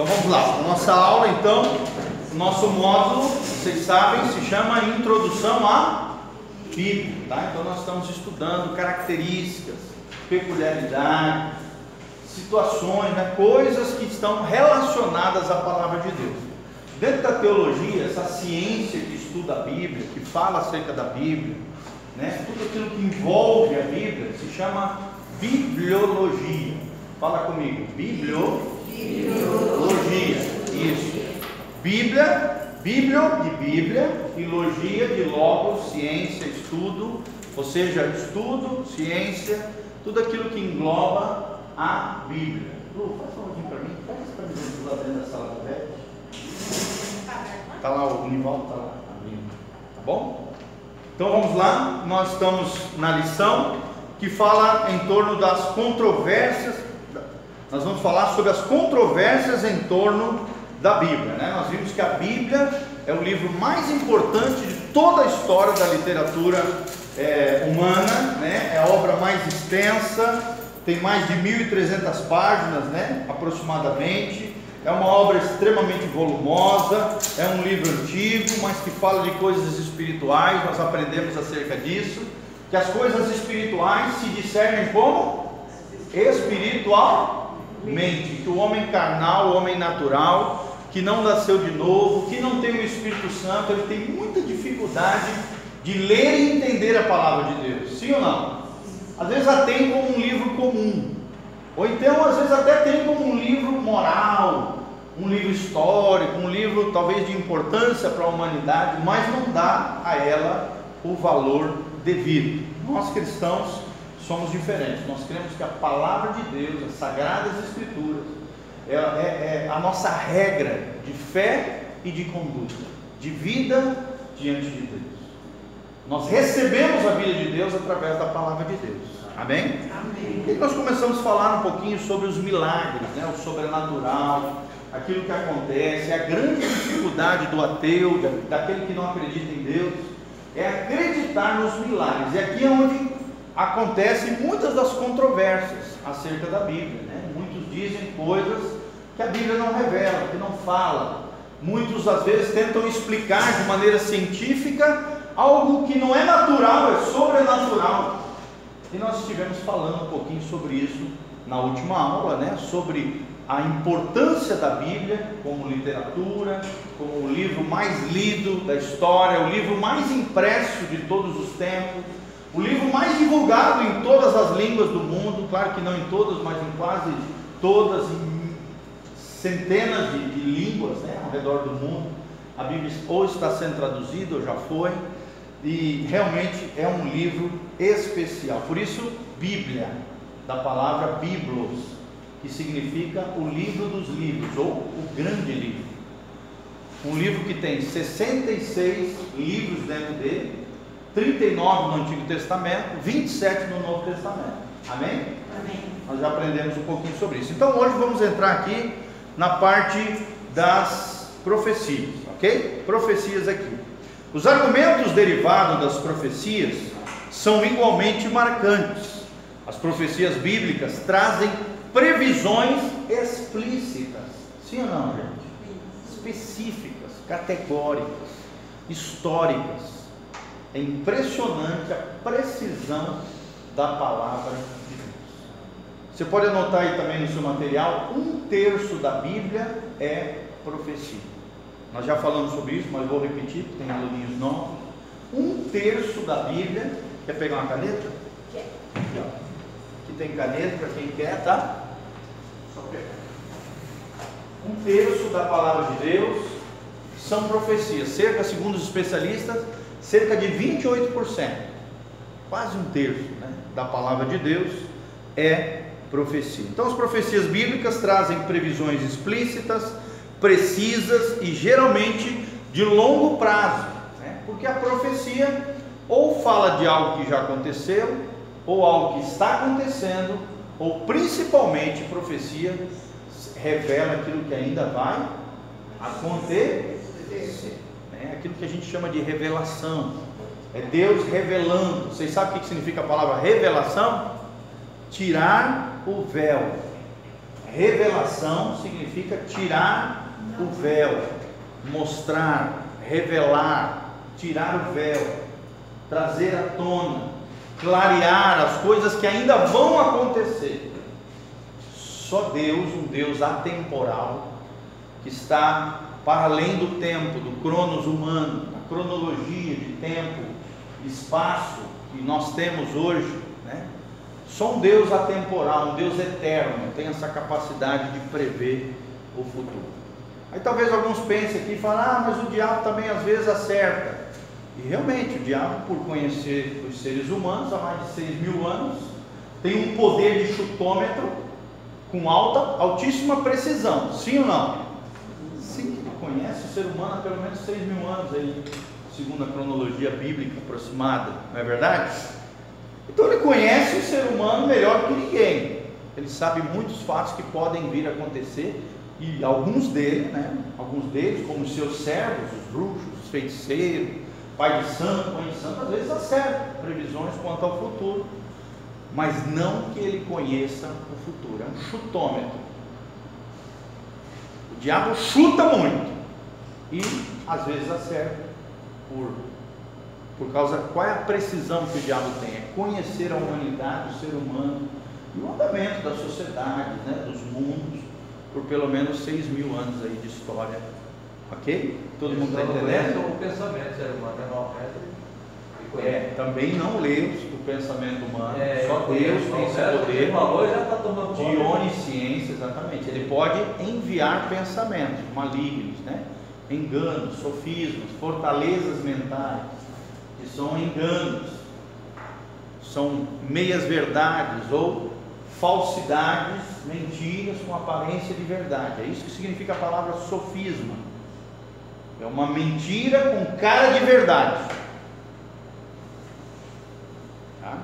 Então vamos lá. Nossa aula, então, nosso módulo, vocês sabem, se chama Introdução à Bíblia. Tá? Então nós estamos estudando características, peculiaridades, situações, né? coisas que estão relacionadas à palavra de Deus. Dentro da teologia, essa ciência que estuda a Bíblia, que fala acerca da Bíblia, né? tudo aquilo que envolve a Bíblia, se chama bibliologia. Fala comigo, bibliologia. Isso. Bíblia, Bíblia de Bíblia, e logia de logos, ciência, estudo, ou seja, estudo, ciência, tudo aquilo que engloba a Bíblia. Lu, faz um pouquinho para mim, faz para mim lá dentro da sala do. Está lá o Nivaldo, está lá abrindo. Tá bom? Então vamos lá, nós estamos na lição que fala em torno das controvérsias. Nós vamos falar sobre as controvérsias em torno da Bíblia. Né? Nós vimos que a Bíblia é o livro mais importante de toda a história da literatura é, humana, né? é a obra mais extensa, tem mais de 1.300 páginas né? aproximadamente. É uma obra extremamente volumosa, é um livro antigo, mas que fala de coisas espirituais, nós aprendemos acerca disso, que as coisas espirituais se discernem como? Espiritualmente, que o homem carnal, o homem natural, que não nasceu de novo, que não tem o Espírito Santo, ele tem muita dificuldade de ler e entender a palavra de Deus, sim ou não? Às vezes a tem como um livro comum, ou então, às vezes, até tem como um livro moral, um livro histórico, um livro talvez de importância para a humanidade, mas não dá a ela o valor devido. Nós cristãos somos diferentes. Nós cremos que a palavra de Deus, as sagradas escrituras, é, é, é a nossa regra de fé e de conduta, de vida diante de Deus. Nós recebemos a vida de Deus através da palavra de Deus. Amém? Amém. E nós começamos a falar um pouquinho sobre os milagres, né? o sobrenatural, aquilo que acontece, a grande dificuldade do ateu, daquele que não acredita em Deus, é acreditar nos milagres. E aqui é onde acontecem muitas das controvérsias acerca da Bíblia. Né? Muitos dizem coisas que a Bíblia não revela, que não fala. Muitos às vezes tentam explicar de maneira científica algo que não é natural, é sobrenatural. E nós estivemos falando um pouquinho sobre isso na última aula, né? Sobre a importância da Bíblia como literatura, como o livro mais lido da história, o livro mais impresso de todos os tempos, o livro mais divulgado em todas as línguas do mundo, claro que não em todas, mas em quase todas, em centenas de, de línguas né, ao redor do mundo. A Bíblia ou está sendo traduzida ou já foi e realmente é um livro especial. Por isso, Bíblia, da palavra Biblos, que significa o livro dos livros ou o grande livro. Um livro que tem 66 livros dentro dele, 39 no Antigo Testamento, 27 no Novo Testamento. Amém? Amém. Nós já aprendemos um pouquinho sobre isso. Então hoje vamos entrar aqui na parte das profecias, ok? Profecias aqui. Os argumentos derivados das profecias são igualmente marcantes. As profecias bíblicas trazem previsões explícitas, sim ou não, gente? Específicas, categóricas, históricas. É impressionante a precisão da palavra de Deus. Você pode anotar aí também no seu material: um terço da Bíblia é profecia. Nós já falamos sobre isso, mas vou repetir, porque tem aluninhos novos. Um terço da Bíblia. Quer pegar uma caneta? Quer. Aqui, ó. Aqui tem caneta para quem quer, tá? Só pegar. Um terço da palavra de Deus são profecias. Cerca, segundo os especialistas, cerca de 28%. Quase um terço né, da palavra de Deus é profecia. Então, as profecias bíblicas trazem previsões explícitas precisas e geralmente de longo prazo, né? porque a profecia ou fala de algo que já aconteceu, ou algo que está acontecendo, ou principalmente profecia revela aquilo que ainda vai acontecer, né? aquilo que a gente chama de revelação. É Deus revelando. Vocês sabem o que significa a palavra revelação? Tirar o véu. Revelação significa tirar o véu, mostrar, revelar, tirar o véu, trazer à tona, clarear as coisas que ainda vão acontecer. Só Deus, um Deus atemporal, que está para além do tempo, do cronos humano, da cronologia de tempo, espaço que nós temos hoje, né? Só um Deus atemporal, um Deus eterno, tem essa capacidade de prever o futuro. Aí talvez alguns pensem aqui e falem, ah, mas o diabo também às vezes acerta. E realmente, o diabo, por conhecer os seres humanos há mais de 6 mil anos, tem um poder de chutômetro com alta, altíssima precisão. Sim ou não? Conhece o ser humano há pelo menos 6 mil anos aí, segundo a cronologia bíblica aproximada, não é verdade? Então ele conhece o ser humano melhor que ninguém. Ele sabe muitos fatos que podem vir a acontecer e alguns deles, né, alguns deles, como os seus servos, os bruxos, os feiticeiros, pai de santo, mãe de santo, às vezes acertam previsões quanto ao futuro, mas não que ele conheça o futuro, é um chutômetro. O diabo chuta muito e às vezes acerta por, por causa, qual é a precisão que o diabo tem? É conhecer a humanidade, o ser humano e o andamento da sociedade, né, dos mundos, por pelo menos 6 mil anos aí de história. Ok? Todo mundo está entendendo? o pensamento ser humano, é, é, também não lemos o pensamento humano, é, só Deus tem esse poder falou, já tá tomando de onisciência, exatamente. Ele pode enviar pensamentos malignos, né? Enganos, sofismas, fortalezas mentais, que são enganos, são meias verdades ou falsidades, mentiras com aparência de verdade. É isso que significa a palavra sofisma. É uma mentira com cara de verdade. Tá?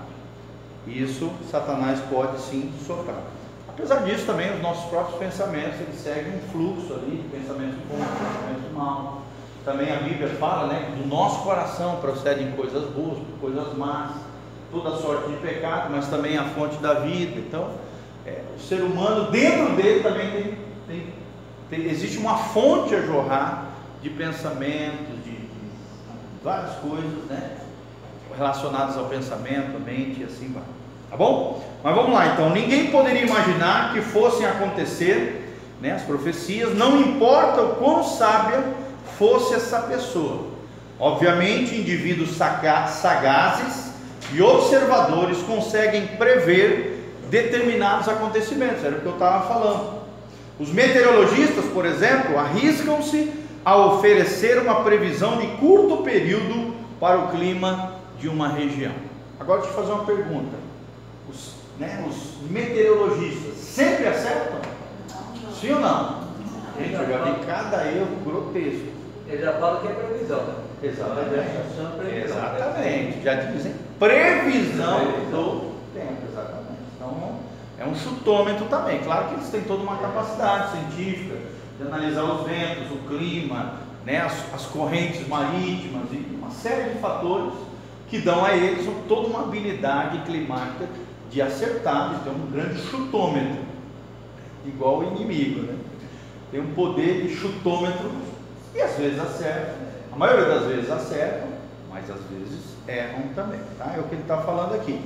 Isso Satanás pode sim soprar. Apesar disso, também os nossos próprios pensamentos eles seguem um fluxo ali de pensamento bom, pensamento mal. Também a Bíblia fala, né, que do nosso coração procedem coisas boas, coisas más toda sorte de pecado, mas também a fonte da vida. Então, é, o ser humano, dentro dele também tem, tem, tem, existe uma fonte a jorrar de pensamentos, de, de várias coisas, né? Relacionadas ao pensamento, à mente e assim vai. Tá bom? Mas vamos lá então. Ninguém poderia imaginar que fossem acontecer né, as profecias, não importa o quão sábia fosse essa pessoa. Obviamente, indivíduos sagazes e observadores conseguem prever determinados acontecimentos, era o que eu estava falando. Os meteorologistas, por exemplo, arriscam-se a oferecer uma previsão de curto período para o clima de uma região. Agora deixa eu fazer uma pergunta: os, né, os meteorologistas sempre acertam? Sim ou não? Gente, eu já vi cada erro grotesco. Ele já fala que é previsão, né? Exatamente. Exatamente. Já dizem previsão do tempo, exatamente. Então é um chutômetro também. Claro que eles têm toda uma capacidade científica de analisar os ventos, o clima, né, as, as correntes marítimas e uma série de fatores que dão a eles toda uma habilidade climática de acertar, de ter um grande chutômetro, igual o inimigo, né? Tem um poder de chutômetro e às vezes acerta, a maioria das vezes acertam, mas às vezes erram também, tá? É o que ele está falando aqui.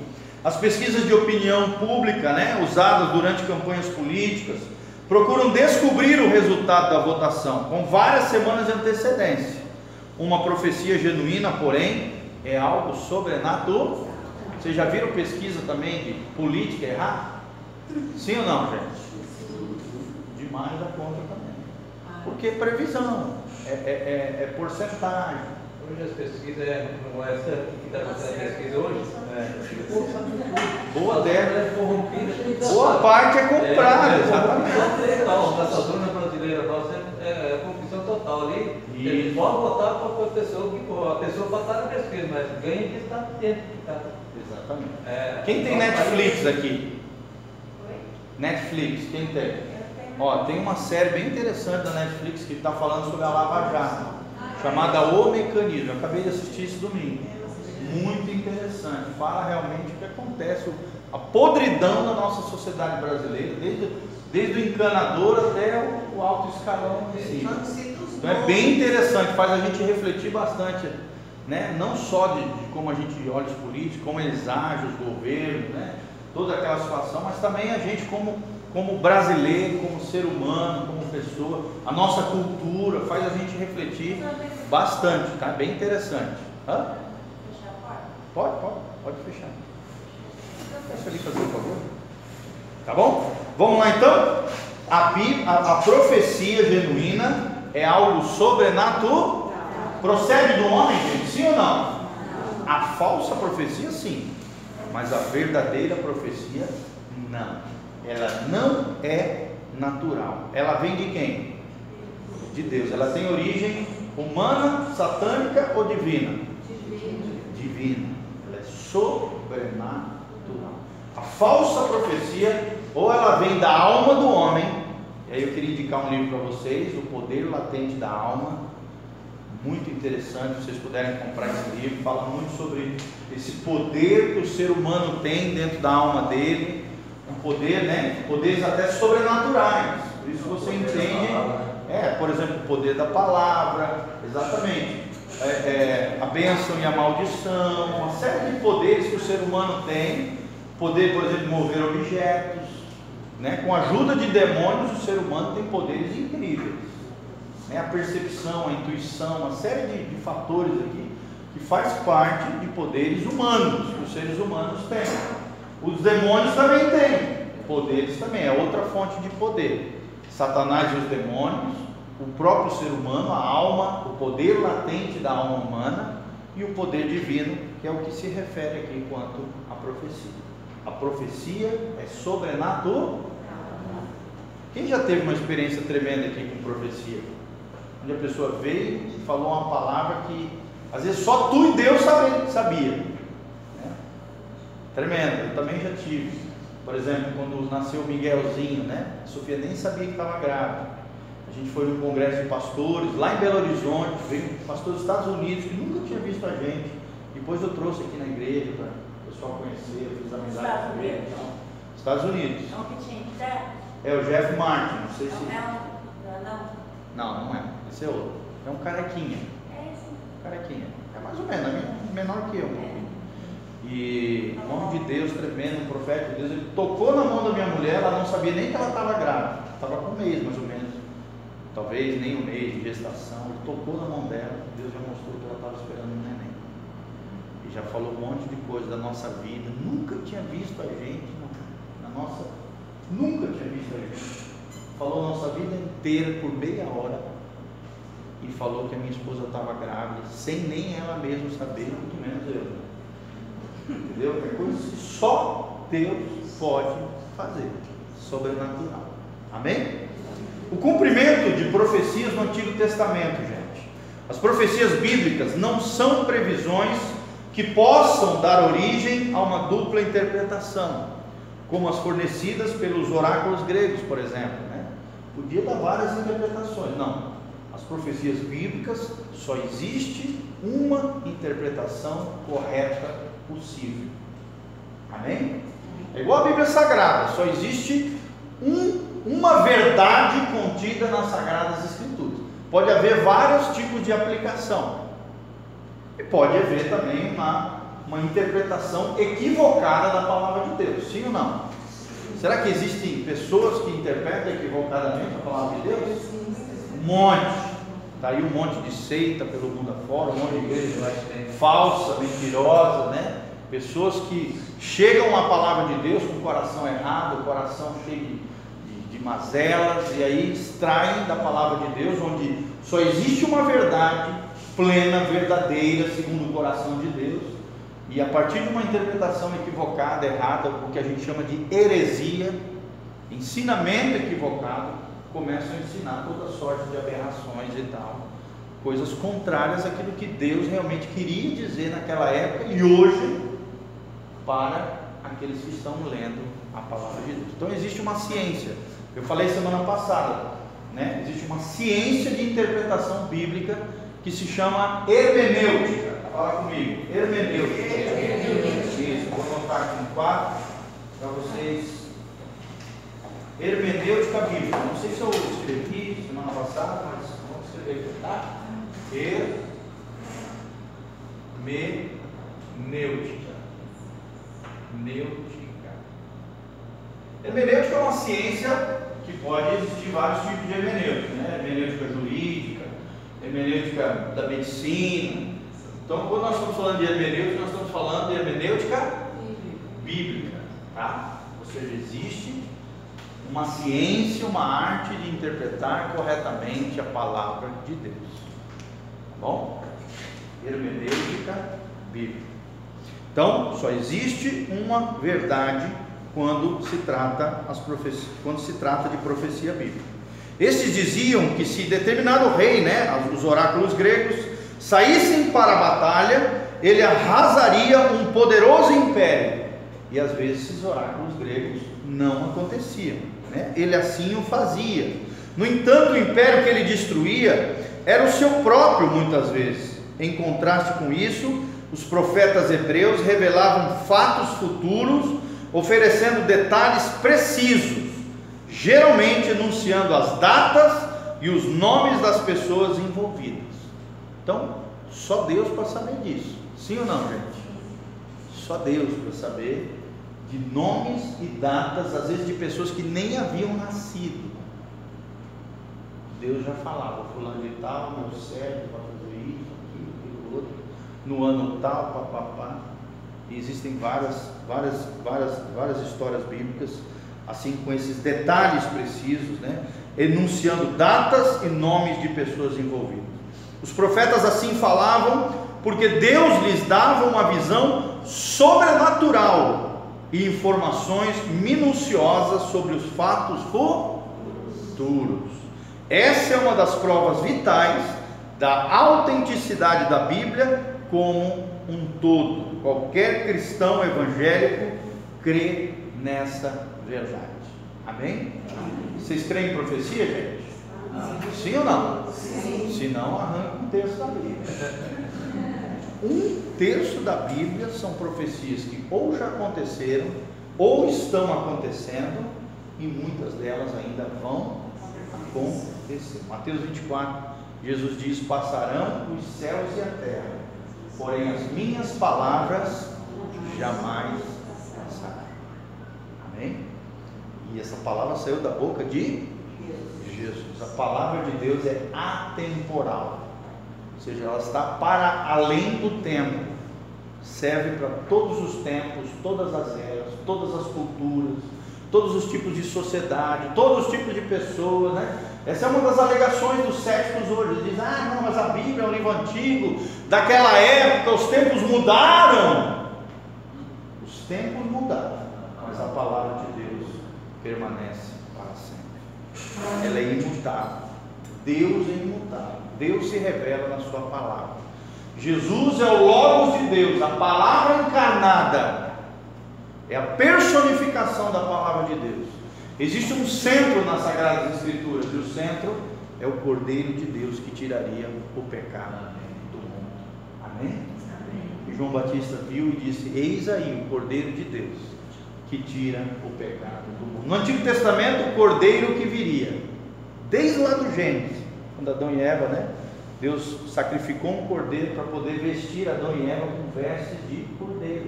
As pesquisas de opinião pública, né, usadas durante campanhas políticas, procuram descobrir o resultado da votação com várias semanas de antecedência. Uma profecia genuína, porém, é algo sobrenatural. Vocês já viram pesquisa também de política errar? Sim ou não, gente? Demais da conta também. Porque é previsão, é, é, é, é porcentagem Hoje as pesquisas, é, não é essa que está acontecendo a pesquisa hoje? É. Boa dela. Boa parte é comprada, é, exatamente. Essa zona brasileira nossa é, é corrupção total ali. Ele pode votar para a pessoa que. A pessoa estar na pesquisa, mas ganha de estar dentro. Tá? Exatamente. É, quem tem Netflix aqui? Netflix, quem tem? Ó, tem uma série bem interessante da Netflix que está falando sobre a Lava Jato chamada O Mecanismo. Eu acabei de assistir esse domingo. Muito interessante. Fala realmente o que acontece, a podridão da nossa sociedade brasileira, desde, desde o encanador até o, o alto escalão. Então é bem interessante, faz a gente refletir bastante, né? não só de, de como a gente olha os políticos, como eles agem, os governos, né? toda aquela situação, mas também a gente como, como brasileiro, como ser humano, como pessoa, a nossa cultura, faz a gente refletir bastante, tá? Bem interessante. Hã? Pode, pode, pode fechar. Deixa ali fazer um favor. Tá bom? Vamos lá então? A, a, a profecia genuína é algo sobrenatural. Procede do homem, gente? Sim ou não? A falsa profecia, sim. Mas a verdadeira profecia, não. Ela não é natural. Ela vem de quem? De Deus. Ela tem origem humana, satânica ou divina? Divina. Ela é sobrenatural. A falsa profecia, ou ela vem da alma do homem, e aí eu queria indicar um livro para vocês, O Poder Latente da Alma. Muito interessante, se vocês puderem comprar esse livro, fala muito sobre esse poder que o ser humano tem dentro da alma dele, um poder, né? Poderes até sobrenaturais. Por isso você entende, é, por exemplo, o poder da palavra, exatamente. É, é, a bênção e a maldição, uma série de poderes que o ser humano tem, poder, por exemplo, mover objetos, né? com a ajuda de demônios, o ser humano tem poderes incríveis. Né? A percepção, a intuição, uma série de, de fatores aqui que faz parte de poderes humanos, que os seres humanos têm. Os demônios também têm poderes também, é outra fonte de poder. Satanás e os demônios, o próprio ser humano, a alma, o poder latente da alma humana e o poder divino, que é o que se refere aqui quanto à profecia. A profecia é sobrenatural. Quem já teve uma experiência tremenda aqui com profecia? Onde a pessoa veio e falou uma palavra que às vezes só tu e Deus sabia. Tremendo, eu também já tive. Por exemplo, quando nasceu o Miguelzinho, né? A Sofia nem sabia que estava grávida. A gente foi num congresso de pastores lá em Belo Horizonte, veio um pastor dos Estados Unidos que nunca tinha visto a gente. Depois eu trouxe aqui na igreja para o pessoal conhecer, eu fiz amizade com ele. Então, Estados Unidos. É o Jeff Martin, não sei se. Não, é não. Não, não é. Esse é outro. É um carequinha. É esse. Carequinha. É mais ou menos, menor que eu. É. E o nome de Deus tremendo, um profeta de Deus, ele tocou na mão da minha mulher, ela não sabia nem que ela estava grávida, estava com um mês mais ou menos, talvez nem um mês de gestação, ele tocou na mão dela, Deus já mostrou que ela estava esperando um neném. E já falou um monte de coisa da nossa vida, nunca tinha visto a gente, na nossa, nunca tinha visto a gente. Falou a nossa vida inteira por meia hora e falou que a minha esposa estava grávida, sem nem ela mesma saber, muito menos eu. Entendeu? É coisa que só Deus pode fazer. Sobrenatural. Amém? O cumprimento de profecias no Antigo Testamento, gente. As profecias bíblicas não são previsões que possam dar origem a uma dupla interpretação, como as fornecidas pelos oráculos gregos, por exemplo. Podia dar várias interpretações. Não. As profecias bíblicas só existe uma interpretação correta possível. Amém? É igual a Bíblia Sagrada, só existe um, uma verdade contida nas Sagradas Escrituras. Pode haver vários tipos de aplicação. E pode haver também uma, uma interpretação equivocada da palavra de Deus, sim ou não? Será que existem pessoas que interpretam equivocadamente a palavra de Deus? Um monte. Está aí um monte de seita pelo mundo afora, um monte de igreja falsa, mentirosa, né? Pessoas que chegam à palavra de Deus com o coração errado, o coração cheio de, de, de mazelas, e aí extraem da palavra de Deus, onde só existe uma verdade plena, verdadeira, segundo o coração de Deus, e a partir de uma interpretação equivocada, errada, o que a gente chama de heresia, ensinamento equivocado, começam a ensinar toda sorte de aberrações e tal, coisas contrárias àquilo que Deus realmente queria dizer naquela época e hoje para aqueles que estão lendo a palavra de Deus. Então existe uma ciência. Eu falei semana passada, né? Existe uma ciência de interpretação bíblica que se chama hermenêutica. Fala comigo, hermenêutica. Isso, vou anotar aqui no quadro. para vocês. Hermenêutica bíblica. Não sei se eu escrevi semana passada, mas vamos escrever aqui, tá? Hermenêutica. Neutica. Hermenêutica é uma ciência que pode existir vários tipos de hermenêutica, né? Hermenêutica jurídica, hermenêutica da medicina. Então, quando nós estamos falando de hermenêutica, nós estamos falando de hermenêutica bíblica, tá? Ou seja, existe uma ciência, uma arte de interpretar corretamente a palavra de Deus. Tá bom? Hermenêutica bíblica. Então, só existe uma verdade quando se trata as profecias, quando se trata de profecia bíblica. Estes diziam que se determinado rei, né, os oráculos gregos, saíssem para a batalha, ele arrasaria um poderoso império. E às vezes esses oráculos gregos não aconteciam, né? Ele assim o fazia. No entanto, o império que ele destruía era o seu próprio muitas vezes. Em contraste com isso, os profetas hebreus revelavam fatos futuros oferecendo detalhes precisos, geralmente enunciando as datas e os nomes das pessoas envolvidas. Então, só Deus para saber disso. Sim ou não, gente? Só Deus para saber de nomes e datas, às vezes de pessoas que nem haviam nascido. Deus já falava, fulano de tal, meu servo, vai fazer isso, aquilo, aquilo outro, no ano tal, papapá. E existem várias, várias, várias, várias histórias bíblicas, assim com esses detalhes precisos, né? enunciando datas e nomes de pessoas envolvidas. Os profetas assim falavam porque Deus lhes dava uma visão sobrenatural e informações minuciosas sobre os fatos futuros. Essa é uma das provas vitais da autenticidade da Bíblia como um todo. Qualquer cristão evangélico crê nessa verdade. Amém? Vocês creem em profecia, gente? Sim ou não? Sim. Se não, arranca um terço da Bíblia. Um terço da Bíblia são profecias que ou já aconteceram, ou estão acontecendo, e muitas delas ainda vão acontecer. Mateus 24, Jesus diz: Passarão os céus e a terra, porém as minhas palavras jamais passarão. Amém? E essa palavra saiu da boca de Jesus. A palavra de Deus é atemporal, ou seja, ela está para além do tempo, serve para todos os tempos, todas as eras, todas as culturas, todos os tipos de sociedade, todos os tipos de pessoas, né? Essa é uma das alegações dos céticos hoje. Diz, ah, não, mas a Bíblia é um livro antigo, daquela época, os tempos mudaram. Os tempos mudaram, mas a palavra de Deus permanece para sempre. Ela é imutável. Deus é imutável. Deus se revela na sua palavra. Jesus é o Logos de Deus, a palavra encarnada. É a personificação da palavra de Deus. Existe um centro nas Sagradas Escrituras, e o centro é o Cordeiro de Deus que tiraria o pecado do mundo. Amém? E João Batista viu e disse: Eis aí o Cordeiro de Deus que tira o pecado do mundo. No Antigo Testamento, o Cordeiro que viria, desde lá do Gênesis, quando Adão e Eva, né? Deus sacrificou um cordeiro para poder vestir Adão e Eva com vestes de cordeiro.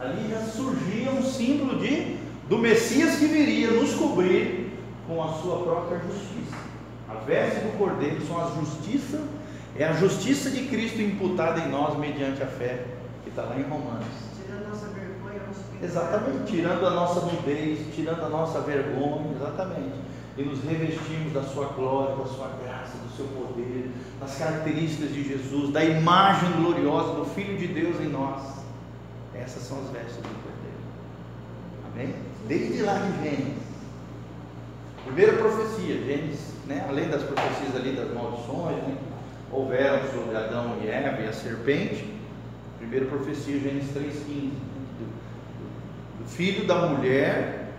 Ali já surgia um símbolo de do Messias que viria nos cobrir com a sua própria justiça. A veste do cordeiro são a justiça, é a justiça de Cristo imputada em nós mediante a fé, que está lá em Romanos. Tirando a nossa vergonha, Exatamente, tirando a nossa nudez, tirando a nossa vergonha, exatamente. E nos revestimos da sua glória, da sua graça, do seu poder, das características de Jesus, da imagem gloriosa do Filho de Deus em nós. Essas são as vestes do Cordeiro. Amém? Desde lá de Gênesis. Primeira profecia, Gênesis, né? além das profecias ali das maldições, né? houveram sobre Adão e Eva e a serpente. Primeira profecia, Gênesis 3,15. Do filho da mulher,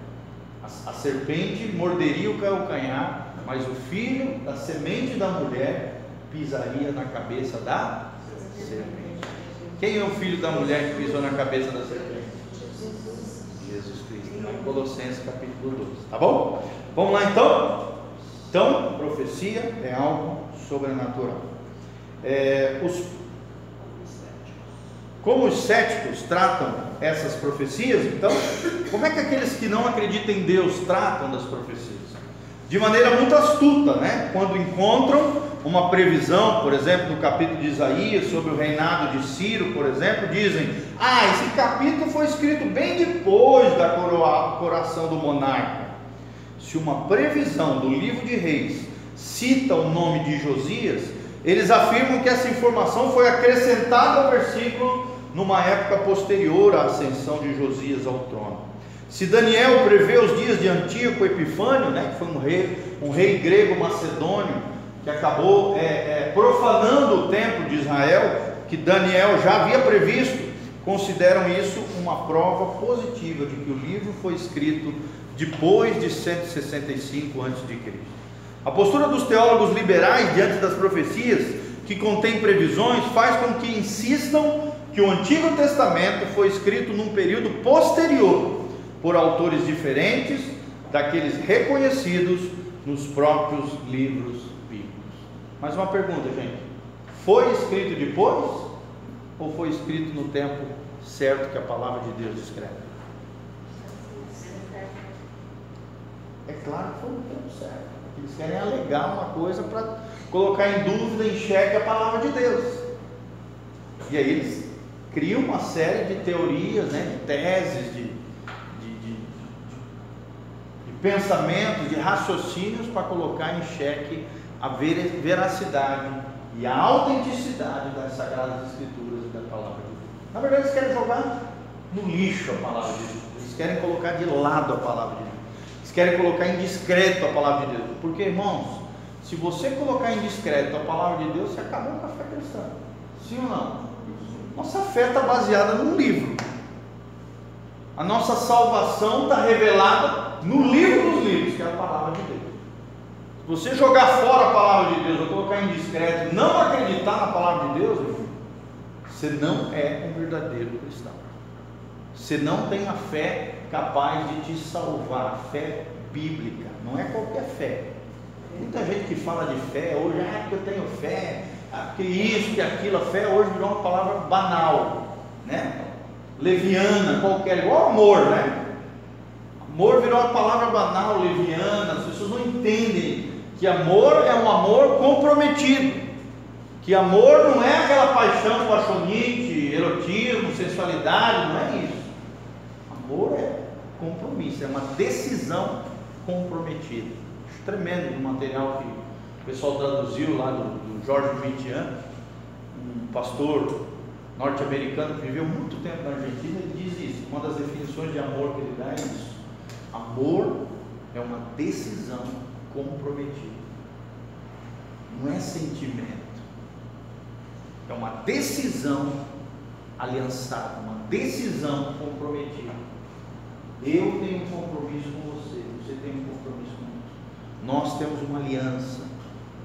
a, a serpente morderia o calcanhar, mas o filho da semente da mulher pisaria na cabeça da serpente. Quem é o filho da mulher que pisou na cabeça da serpente? Jesus Cristo. Colossenses capítulo 12, tá bom? Vamos lá então? Então, profecia é algo sobrenatural. É, os, como os céticos tratam essas profecias, então, como é que aqueles que não acreditam em Deus tratam das profecias? De maneira muito astuta, né? Quando encontram uma previsão, por exemplo, no capítulo de Isaías sobre o reinado de Ciro, por exemplo, dizem: Ah, esse capítulo foi escrito bem depois da coroação do monarca. Se uma previsão do livro de Reis cita o nome de Josias, eles afirmam que essa informação foi acrescentada ao versículo numa época posterior à ascensão de Josias ao trono. Se Daniel prevê os dias de Antíoco Epifânio, né, que foi um rei, um rei grego macedônio, que acabou é, é, profanando o templo de Israel, que Daniel já havia previsto, consideram isso uma prova positiva de que o livro foi escrito depois de 165 a.C. A postura dos teólogos liberais diante das profecias que contém previsões faz com que insistam que o Antigo Testamento foi escrito num período posterior por autores diferentes daqueles reconhecidos nos próprios livros mais uma pergunta, gente. Foi escrito depois ou foi escrito no tempo certo que a palavra de Deus descreve? É claro que foi no tempo certo. Eles querem alegar uma coisa para colocar em dúvida, em xeque a palavra de Deus. E aí eles criam uma série de teorias, né, de teses, de, de, de, de pensamentos, de raciocínios para colocar em xeque a veracidade e a autenticidade das Sagradas Escrituras e da palavra de Deus. Na verdade, eles querem jogar no lixo a palavra de Deus, eles querem colocar de lado a palavra de Deus, eles querem colocar em discreto a palavra de Deus, porque irmãos, se você colocar em discreto a palavra de Deus, você acabou com a fé cristã, sim ou não? Nossa fé está baseada num livro. A nossa salvação está revelada no livro dos livros, que é a palavra de Deus. Você jogar fora a palavra de Deus, ou colocar em discreto, não acreditar na palavra de Deus, você não é um verdadeiro cristão. Você não tem a fé capaz de te salvar, a fé bíblica, não é qualquer fé. Muita gente que fala de fé hoje, ah, que eu tenho fé, que isso, que aquilo, a fé hoje virou uma palavra banal, né? Leviana, qualquer, igual amor, né? Amor virou uma palavra banal, leviana, as pessoas não entendem que amor é um amor comprometido. Que amor não é aquela paixão paixonite, erotismo, sensualidade, não é isso. Amor é compromisso, é uma decisão comprometida. Acho tremendo o material que o pessoal traduziu lá do, do Jorge Mitian, um pastor norte-americano que viveu muito tempo na Argentina, ele diz isso. Uma das definições de amor que ele dá é isso. Amor é uma decisão comprometido. Não é sentimento. É uma decisão aliançada, uma decisão comprometida. Eu tenho um compromisso com você, você tem um compromisso comigo. Nós temos uma aliança,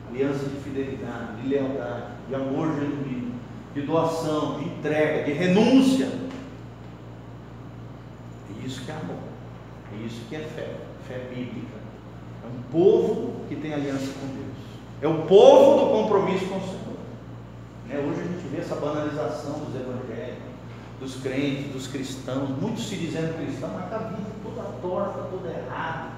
aliança de fidelidade, de lealdade, de amor genuíno, de doação, de entrega, de renúncia. É isso que é amor, é isso que é fé, fé bíblica. É um povo que tem aliança com Deus. É o povo do compromisso com o Senhor. Né? Hoje a gente vê essa banalização dos evangélicos, dos crentes, dos cristãos, muitos se dizendo cristão, mas está vindo toda torta, toda errada,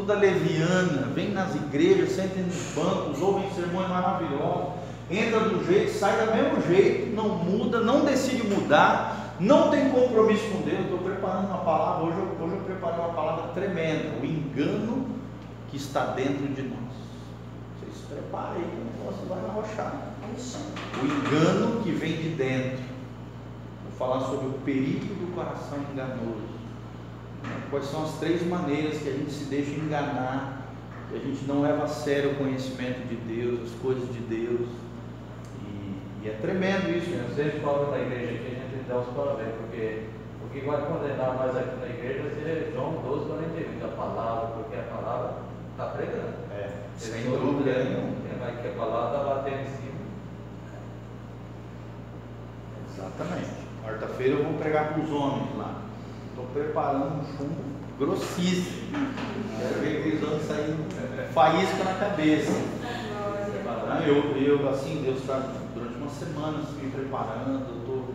toda leviana, vem nas igrejas, sentem nos bancos, ouvem sermões maravilhosos, entra do jeito, sai do mesmo jeito, não muda, não decide mudar, não tem compromisso com Deus. Estou preparando uma palavra, hoje, hoje eu preparei uma palavra tremenda, o engano que está dentro de nós. Vocês se preparem o negócio vai arrochar. O engano que vem de dentro. Vou falar sobre o perigo do coração enganoso. Quais são as três maneiras que a gente se deixa enganar, que a gente não leva a sério o conhecimento de Deus, as coisas de Deus. E, e é tremendo isso. Eu sempre falo na igreja aqui, a gente dá os parabéns, porque o que vai condenar mais aqui na igreja ser João 12, 41, a palavra, porque a palavra está pregando. É, sem dúvida nenhuma. Vai que a palavra está batendo em cima. Exatamente. Quarta-feira eu vou pregar para os homens lá. Estou preparando um chumbo grossíssimo. Quero ver aqueles homens saindo faísca na cabeça. Eu, eu assim, Deus está durante uma semana assim, me preparando, eu estou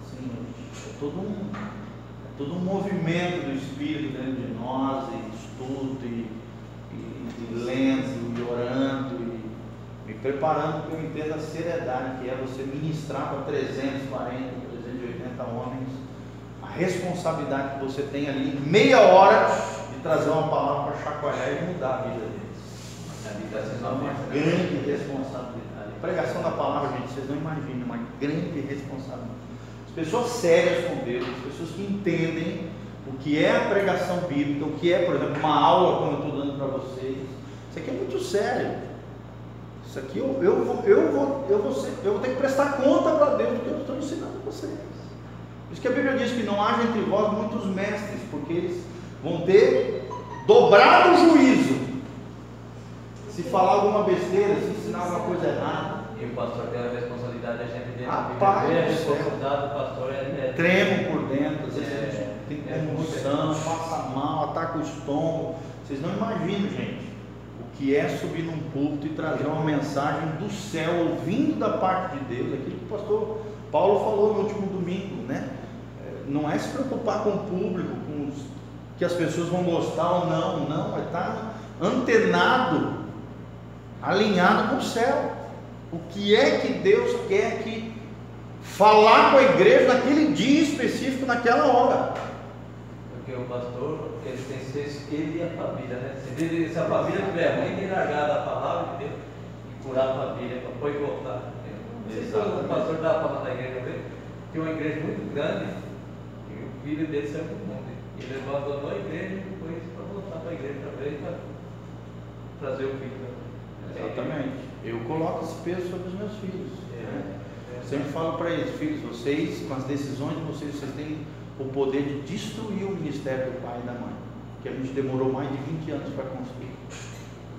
assim, é todo um, é todo um movimento do Espírito dentro de nós, e estudo, e, e, e lendo, e orando, e me preparando porque eu entendo a seriedade que é você ministrar para 340, 380 homens, a responsabilidade que você tem ali, meia hora, de trazer uma palavra para chacoalhar e mudar a vida deles. Está sendo uma grande responsabilidade. A pregação da palavra, gente, vocês não imaginam, uma grande responsabilidade. As pessoas sérias com Deus, as pessoas que entendem o que é a pregação bíblica, o que é, por exemplo, uma aula como eu estou dando para vocês. Isso aqui é muito sério. Isso aqui eu, eu, vou, eu, vou, eu, vou eu vou ter que prestar conta para Deus do que eu estou ensinando a vocês. Por isso que a Bíblia diz que não haja entre vós muitos mestres, porque eles vão ter dobrado o juízo se falar alguma besteira, se ensinar alguma coisa errada. E o pastor tem a responsabilidade, a gente dentro Rapaz, a responsabilidade do pastor é, é tremo por dentro, às vezes é, a gente tem é convulsão, passa mal, ataca o estômago. Vocês não imaginam, gente, o que é subir num púlpito e trazer uma mensagem do céu, ouvindo da parte de Deus, aquilo que o pastor Paulo falou no último domingo, né? É, não é se preocupar com o público, com os, que as pessoas vão gostar ou não, não, é estar antenado alinhado com o céu. O que é que Deus quer que falar com a igreja naquele dia específico, naquela hora? Porque o pastor, ele tem que ser ele e a família, né? Se, a família tiver ruim, tem largado a palavra de Deus e curar a família, para depois voltar. O pastor estava falando da igreja dele, tinha uma igreja muito grande e o filho dele saiu do mundo. Ele abandonou a igreja e depois para voltar para a igreja também para trazer o filho. Exatamente. Eu coloco esse peso sobre os meus filhos. Né? Sempre falo para eles, filhos, vocês, com as decisões de vocês, vocês têm o poder de destruir o ministério do pai e da mãe, que a gente demorou mais de 20 anos para construir.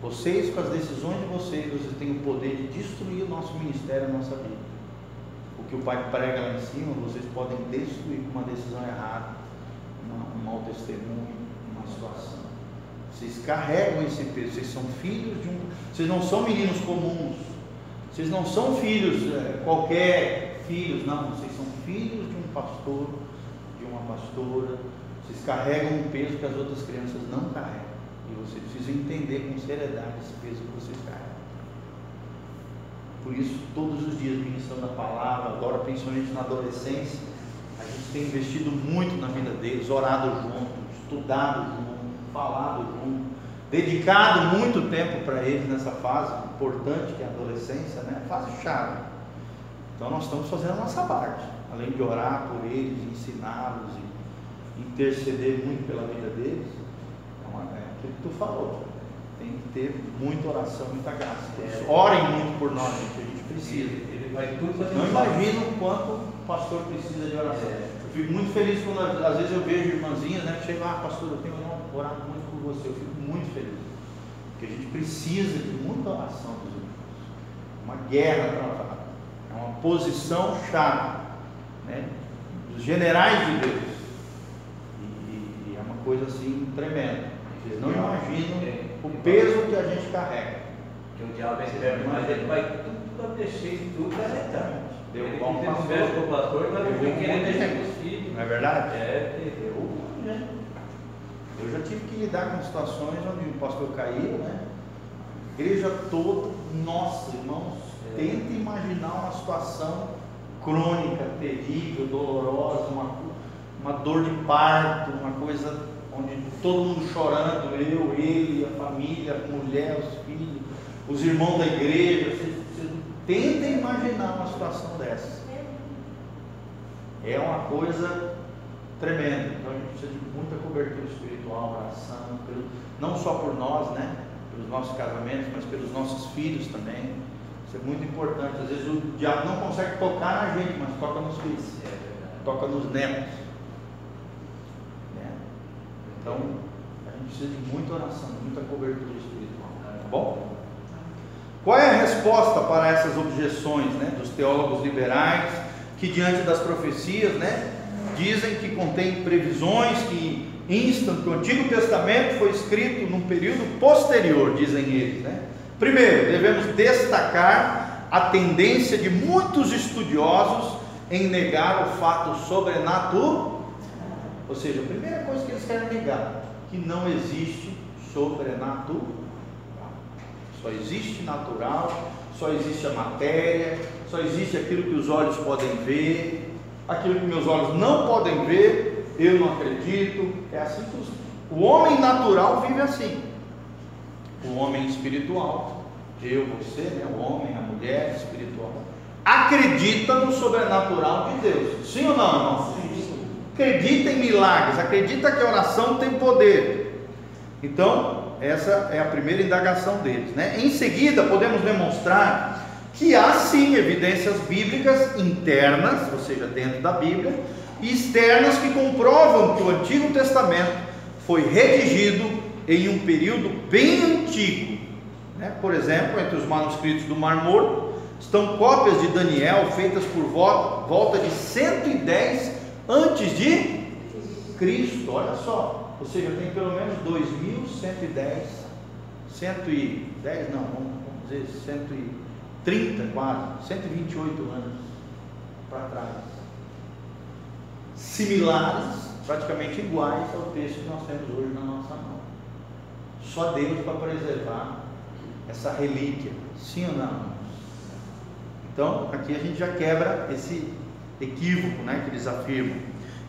Vocês, com as decisões de vocês, vocês têm o poder de destruir o nosso ministério, a nossa vida. O que o pai prega lá em cima, vocês podem destruir com uma decisão errada, um mau testemunho, uma situação. Vocês carregam esse peso, vocês são filhos de um. Vocês não são meninos comuns. Vocês não são filhos, é, qualquer filhos, não. Vocês são filhos de um pastor, de uma pastora. Vocês carregam um peso que as outras crianças não carregam. E vocês precisam entender com seriedade esse peso que vocês carregam. Por isso, todos os dias ministrando a palavra, agora principalmente na adolescência, a gente tem investido muito na vida deles, orado junto, estudado junto falado junto, dedicado muito tempo para eles nessa fase importante que é a adolescência, né? Fase chave. Então nós estamos fazendo a nossa parte, além de orar por eles, ensiná-los e interceder muito pela vida deles. É aquilo que tu falou. Tem que ter muita oração, muita graça. É. Orem muito por nós, gente. A gente precisa. Ele vai tudo Não imagino o quanto o pastor precisa de oração. É. Eu fico muito feliz quando às vezes eu vejo irmãzinhas, né? Que chegam, ah, pastor, eu tenho orado muito por você. Eu fico muito feliz. Porque a gente precisa de muita oração dos irmãos. Uma guerra travada. É uma posição chave né, dos generais de Deus. E, e, é uma coisa assim tremenda. Vocês não imaginam o peso que a gente carrega. Que o diabo é mas ele vai tudo para mexer em tudo é Deu ele bom pastor. o pastor, mas ele querer mexer com os filhos. Não é verdade? É, eu, né? Eu já tive que lidar com situações onde o pastor caiu, né? Igreja toda, nossa, irmãos, é. tenta imaginar uma situação crônica, terrível, dolorosa, uma, uma dor de parto, uma coisa onde todo mundo chorando, eu, ele, a família, a mulher, os filhos, os irmãos da igreja. Você, você tenta imaginar uma situação dessa. É uma coisa tremenda. Então a gente precisa de muita cobertura espiritual, oração, pelo, não só por nós, né? Pelos nossos casamentos, mas pelos nossos filhos também. Isso é muito importante. Às vezes o diabo não consegue tocar na gente, mas toca nos filhos, toca nos netos. Né? Então a gente precisa de muita oração, muita cobertura espiritual. Tá bom? Qual é a resposta para essas objeções né, dos teólogos liberais que diante das profecias, né, dizem que contém previsões que instam que o Antigo Testamento foi escrito num período posterior, dizem eles. Né? Primeiro, devemos destacar a tendência de muitos estudiosos em negar o fato sobrenatural. Ou seja, a primeira coisa que querem negar, que não existe sobrenatural. Só existe natural, só existe a matéria, só existe aquilo que os olhos podem ver, aquilo que meus olhos não podem ver, eu não acredito. É assim que os... o homem natural vive assim. O homem espiritual, eu, você, né? o homem, a mulher espiritual, acredita no sobrenatural de Deus. Sim ou não, irmão? Acredita em milagres, acredita que a oração tem poder. Então, essa é a primeira indagação deles. Né? Em seguida, podemos demonstrar que há sim evidências bíblicas internas, ou seja, dentro da Bíblia, e externas que comprovam que o Antigo Testamento foi redigido em um período bem antigo. Né? Por exemplo, entre os manuscritos do Mar Morto estão cópias de Daniel feitas por volta, de 110 antes de Cristo. Olha só, ou seja, tem pelo menos 2.110, 110 não, vamos dizer 110 30 quase, 128 anos para trás. Similares, praticamente iguais ao texto que nós temos hoje na nossa mão. Só Deus para preservar essa relíquia, sim ou não? Então, aqui a gente já quebra esse equívoco né, que eles afirmam.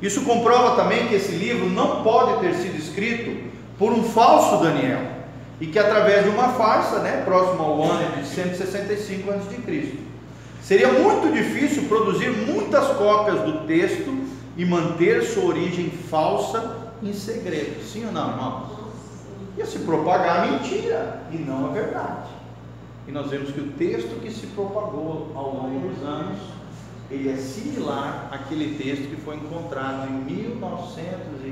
Isso comprova também que esse livro não pode ter sido escrito por um falso Daniel e que através de uma farsa, né, próximo ao ano de 165 a.C., seria muito difícil produzir muitas cópias do texto e manter sua origem falsa em segredo. Sim ou não, irmãos? Ia se propagar a mentira e não a verdade. E nós vemos que o texto que se propagou ao longo dos anos, ele é similar àquele texto que foi encontrado em 1900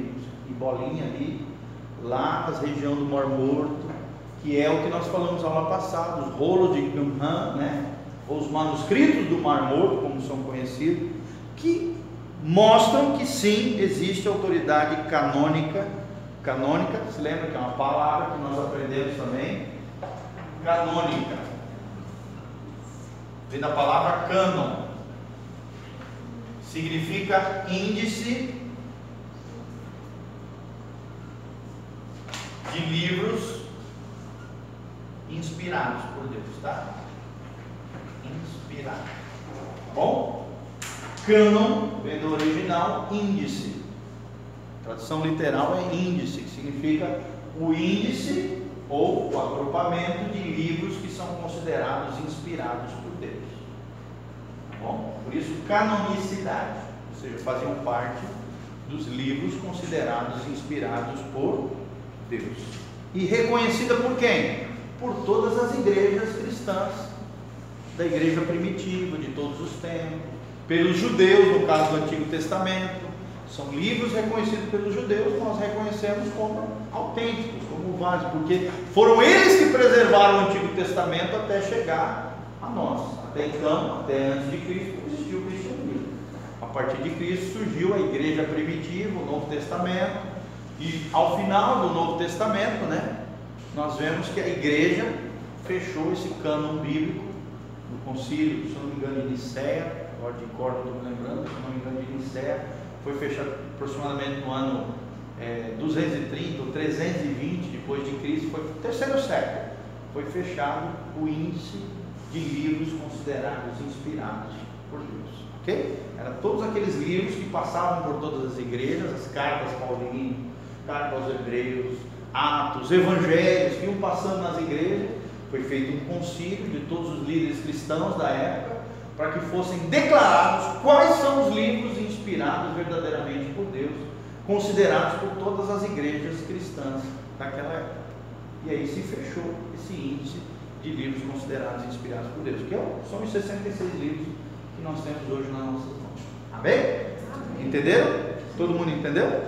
e bolinha ali, lá na região do Mar Morto, que é o que nós falamos aula passada, os rolos de Qumran, né? os manuscritos do Mar Morto, como são conhecidos, que mostram que sim, existe autoridade canônica, canônica, se lembra que é uma palavra que nós aprendemos também, canônica, vem da palavra cânon, significa índice de livros inspirados por Deus, tá? Inspirado. Tá bom? Cânon vem do original índice. tradução literal é índice, que significa o índice ou o agrupamento de livros que são considerados inspirados por Deus. Tá bom? Por canonicidade, ou seja, faziam parte dos livros considerados inspirados por Deus. E reconhecida por quem? por todas as igrejas cristãs, da igreja primitiva, de todos os tempos, pelos judeus, no caso do Antigo Testamento. São livros reconhecidos pelos judeus, nós reconhecemos como autênticos, como válidos, porque foram eles que preservaram o Antigo Testamento até chegar a nós. Até então, até antes de Cristo, existiu o cristianismo. A partir de Cristo surgiu a igreja primitiva, o Novo Testamento, e ao final do Novo Testamento, né, nós vemos que a igreja fechou esse cânon bíblico no concílio, se não me engano, de Nicéia, agora de cor não estou me lembrando, se não me engano, de Nicéia, foi fechado aproximadamente no ano é, 230 ou 320 depois de Cristo, foi terceiro século, foi fechado o índice de livros considerados inspirados por Deus. Ok? Eram todos aqueles livros que passavam por todas as igrejas, as cartas paulinas, cartas aos hebreus, Atos, Evangelhos que iam passando nas igrejas. Foi feito um concílio de todos os líderes cristãos da época para que fossem declarados quais são os livros inspirados verdadeiramente por Deus, considerados por todas as igrejas cristãs daquela época. E aí se fechou esse índice de livros considerados inspirados por Deus, que é são os 66 livros que nós temos hoje nas nossas mãos. Amém? Entenderam? Todo mundo entendeu?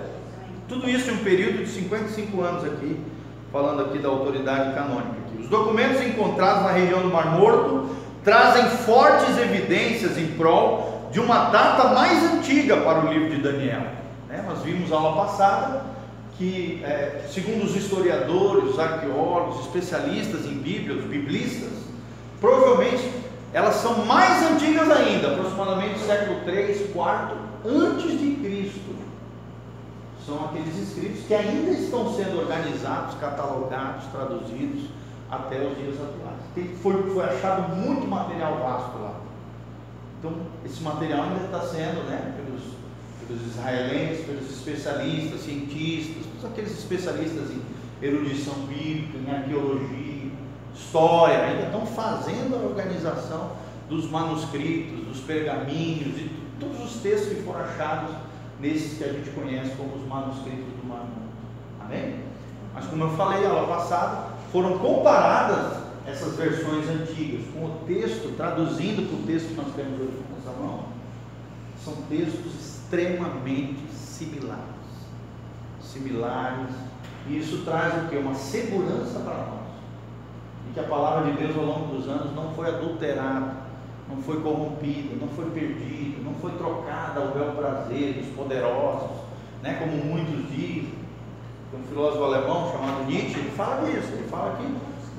Tudo isso em um período de 55 anos aqui, falando aqui da autoridade canônica. Aqui. Os documentos encontrados na região do Mar Morto trazem fortes evidências em prol de uma data mais antiga para o livro de Daniel. Né? Nós vimos aula passada que, é, segundo os historiadores, os arqueólogos, especialistas em Bíblia, os biblistas, provavelmente elas são mais antigas ainda, aproximadamente século 3, 4 antes de Cristo. São aqueles escritos que ainda estão sendo organizados, catalogados, traduzidos até os dias atuais. Foi, foi achado muito material vasto lá. Então, esse material ainda está sendo, né, pelos, pelos israelenses, pelos especialistas, cientistas, aqueles especialistas em erudição bíblica, em arqueologia, história, ainda estão fazendo a organização dos manuscritos, dos pergaminhos e todos os textos que foram achados nesses que a gente conhece como os manuscritos do Mar Amém? Mas como eu falei aula passada, foram comparadas essas versões antigas com o texto, traduzindo para o texto que nós temos hoje nessa mão, são textos extremamente similares. Similares. E isso traz o que? Uma segurança para nós. E que a palavra de Deus ao longo dos anos não foi adulterada, não foi corrompida, não foi perdida, não foi trocada ao bel prazer dos poderosos, né? como muitos dizem. Um filósofo alemão chamado Nietzsche, ele fala disso, ele fala que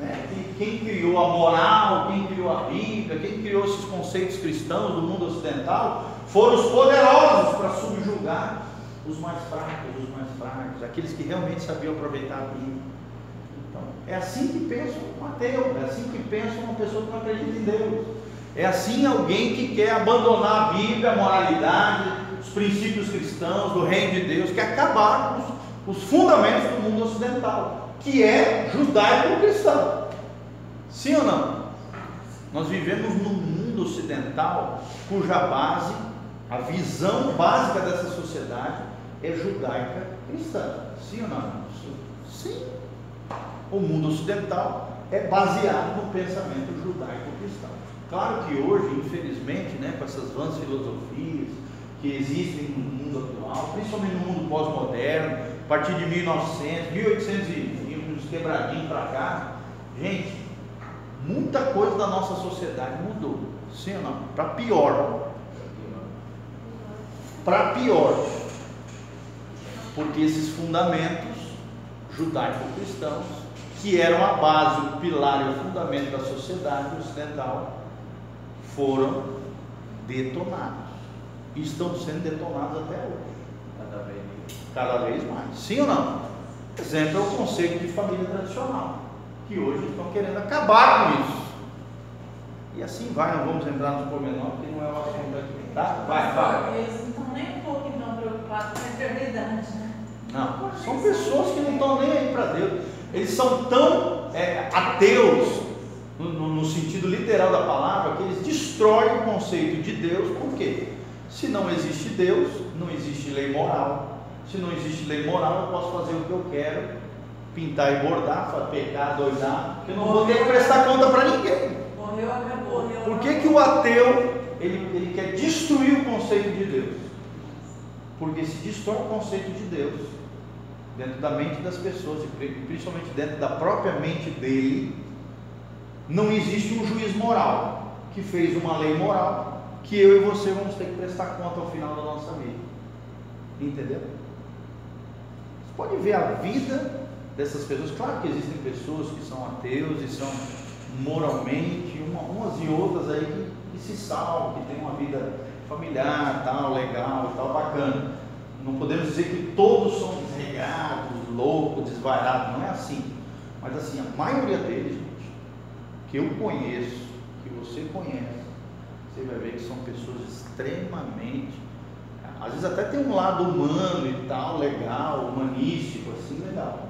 né? Quem criou a moral, quem criou a Bíblia, quem criou esses conceitos cristãos do mundo ocidental foram os poderosos para subjugar os mais fracos, os mais fracos, aqueles que realmente sabiam aproveitar a Bíblia. É assim que pensa um ateu, é assim que pensa uma pessoa que não acredita em Deus. É assim alguém que quer abandonar a Bíblia, a moralidade, os princípios cristãos, do reino de Deus, que acabar com os, os fundamentos do mundo ocidental que é judaico-cristão. Sim ou não? Nós vivemos num mundo ocidental cuja base, a visão básica dessa sociedade é judaica cristã. Sim ou não? Sim. O mundo ocidental é baseado no pensamento judaico-cristão. Claro que hoje, infelizmente, né, com essas vãs filosofias que existem no mundo atual, principalmente no mundo pós-moderno, a partir de 1900, 1800 quebradinho para cá. Gente, muita coisa da nossa sociedade mudou. Sim ou não? Para pior. Para pior. Porque esses fundamentos judaico-cristãos, que eram a base, o pilar e o fundamento da sociedade ocidental, foram detonados. E estão sendo detonados até hoje. Cada vez, Cada vez mais. Sim ou não? Exemplo é o conceito de família tradicional, que hoje estão querendo acabar com isso. E assim vai, não vamos entrar nos pormenores, porque não é o assunto aqui. Tá? Vai, vai. Eles não estão nem um pouco então, preocupados com a eternidade, né? Não, são pessoas que não estão nem aí para Deus. Eles são tão é, ateus, no, no, sentido literal da palavra, que eles destroem o conceito de Deus, por quê? Se não existe Deus, não existe lei moral, se não existe lei moral, eu posso fazer o que eu quero, pintar e bordar, pecar, doidar, porque eu não vou ter que prestar conta para ninguém. Morreu, acabou. Por que, que o ateu ele, ele quer destruir o conceito de Deus? Porque se destrói o conceito de Deus dentro da mente das pessoas, e principalmente dentro da própria mente dele, não existe um juiz moral que fez uma lei moral que eu e você vamos ter que prestar conta ao final da nossa vida. Entendeu? pode ver a vida dessas pessoas. Claro que existem pessoas que são ateus e são moralmente, uma, umas e outras aí que, que se salvam, que têm uma vida familiar, tal, legal, tal, bacana. Não podemos dizer que todos são desregados, loucos, desvairados, não é assim. Mas assim, a maioria deles, gente, que eu conheço, que você conhece, você vai ver que são pessoas extremamente às vezes até tem um lado humano e tal, legal, humanístico, assim, legal.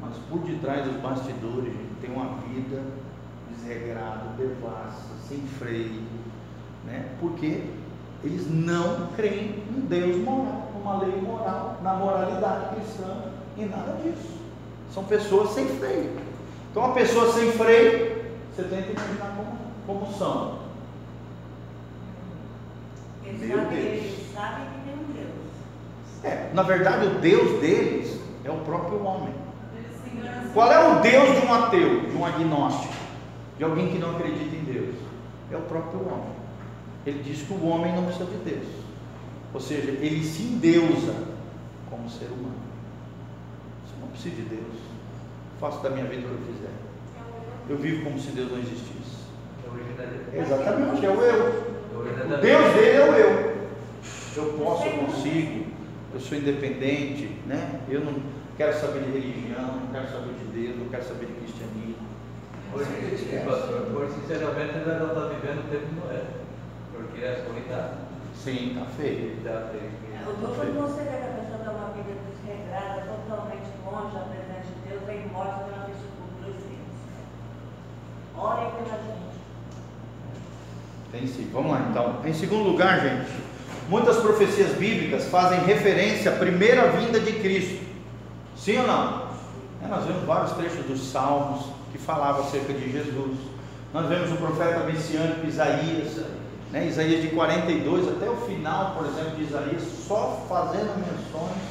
Mas por detrás dos bastidores, gente, tem uma vida desregrada, devassa, sem freio, né? Porque eles não creem em Deus moral, numa lei moral, na moralidade cristã, e nada disso. São pessoas sem freio. Então, uma pessoa sem freio, você tenta imaginar como, como são. Eles Meu sabem, Deus. Eles sabem é, na verdade, o Deus deles é o próprio homem. Qual é o Deus de um ateu, de um agnóstico, de alguém que não acredita em Deus? É o próprio homem. ele diz que o homem não precisa de Deus. Ou seja, ele se endeusa como ser humano. Você não precisa de Deus. Faço da minha vida o que eu quiser. Eu vivo como se Deus não existisse. Exatamente, é o eu. O Deus dele é o eu. Eu posso, eu consigo, eu sou independente, né? Eu não quero saber de religião, não quero saber de Deus, não quero saber de cristianismo. Por, por sinceramente, ainda não está vivendo o tempo de Noé. Porque as coisas está. Sim, está feio. Está feio. O doutor você vê que a pessoa está uma vida desregrada, totalmente longe da presença de Deus, vem morte isso por dois filhos. Orem pela gente. Tem sim. Vamos lá então. Em segundo lugar, gente, muitas profecias bíblicas fazem referência à primeira vinda de Cristo. Sim ou não? É, nós vemos vários trechos dos Salmos que falavam acerca de Jesus. Nós vemos o profeta messiânico Isaías, né? Isaías de 42 até o final, por exemplo, de Isaías, só fazendo menções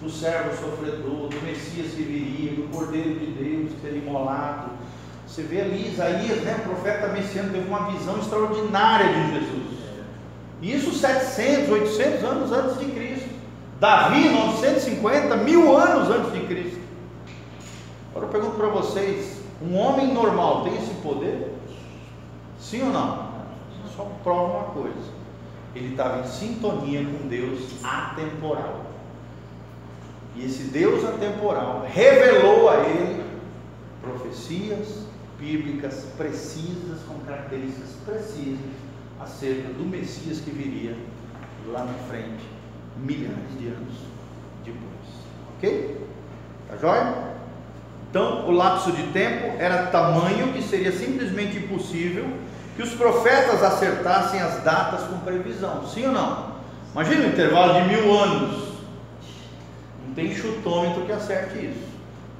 do servo sofredor, do Messias que viria, do Cordeiro de Deus que seria imolado. Você vê ali Isaías, né, o profeta messiânico, teve uma visão extraordinária de Jesus. Isso 700, 800 anos antes de Cristo. Davi, 950, mil anos antes de Cristo. Agora eu pergunto para vocês: um homem normal tem esse poder? Sim ou não? Só prova uma coisa: ele estava em sintonia com Deus atemporal. E esse Deus atemporal revelou a ele profecias bíblicas precisas, com características precisas acerca do Messias que viria lá na frente, milhares de anos depois. Ok? Tá jóia? Então, o lapso de tempo era tamanho que seria simplesmente impossível que os profetas acertassem as datas com previsão. Sim ou não? Imagina um intervalo de mil anos. Não tem chutômetro que acerte isso.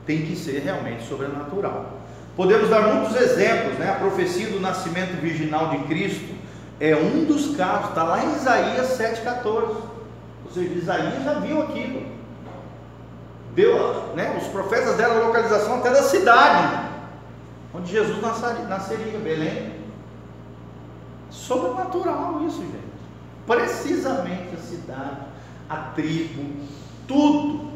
Tem que ser realmente sobrenatural. Podemos dar muitos exemplos, né? A profecia do nascimento virginal de Cristo é um dos casos, está lá em Isaías 7,14. Ou seja, Isaías já viu aquilo. Deu, né? Os profetas deram a localização até da cidade onde Jesus nasceria, Belém. Sobrenatural isso, gente. Precisamente a cidade, a tribo, tudo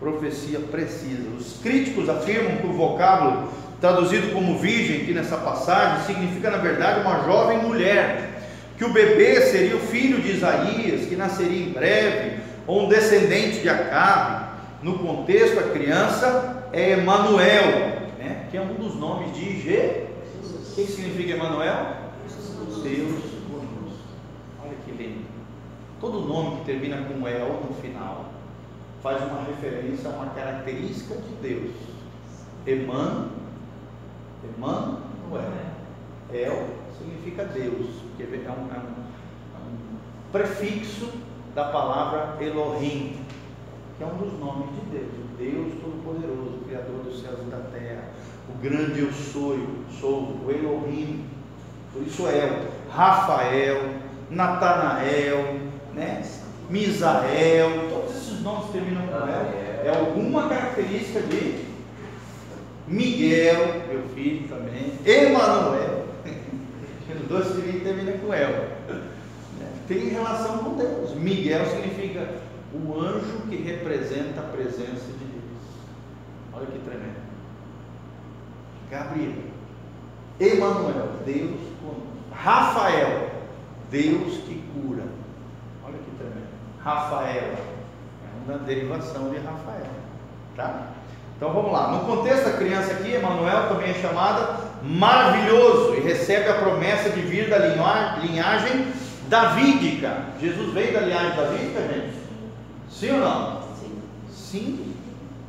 profecia precisa. Os críticos afirmam que o vocábulo traduzido como virgem aqui nessa passagem significa na verdade uma jovem mulher, que o bebê seria o filho de Isaías, que nasceria em breve, ou um descendente de Acabe. No contexto, a criança é Emanuel, né? que é um dos nomes de Jesus. Que significa Emanuel? Deus conosco. Olha que lindo. Todo nome que termina com El no final faz uma referência a uma característica de Deus. Eman, Emmanuel. El significa Deus, que é um, é um, é um prefixo da palavra Elohim, que é um dos nomes de Deus, o Deus Todo-Poderoso, Criador dos céus e da terra, o grande eu sou, sou o Elohim, por isso El, Rafael, Natanael, né? Misael, todos esses nomes terminam com El, é alguma característica de Miguel, meu filho também, Emanuel, os dois filhos terminam com El, tem relação com Deus. Miguel significa o anjo que representa a presença de Deus. Olha que tremendo. Gabriel, Emanuel, Deus conosco. Rafael, Deus que cura. Olha que tremendo. Rafael, é uma derivação de Rafael, tá? Então vamos lá. No contexto da criança aqui, Emanuel também é chamada maravilhoso e recebe a promessa de vir da linhagem davídica. Jesus veio da linhagem davídica, gente? Sim ou não? Sim. Sim.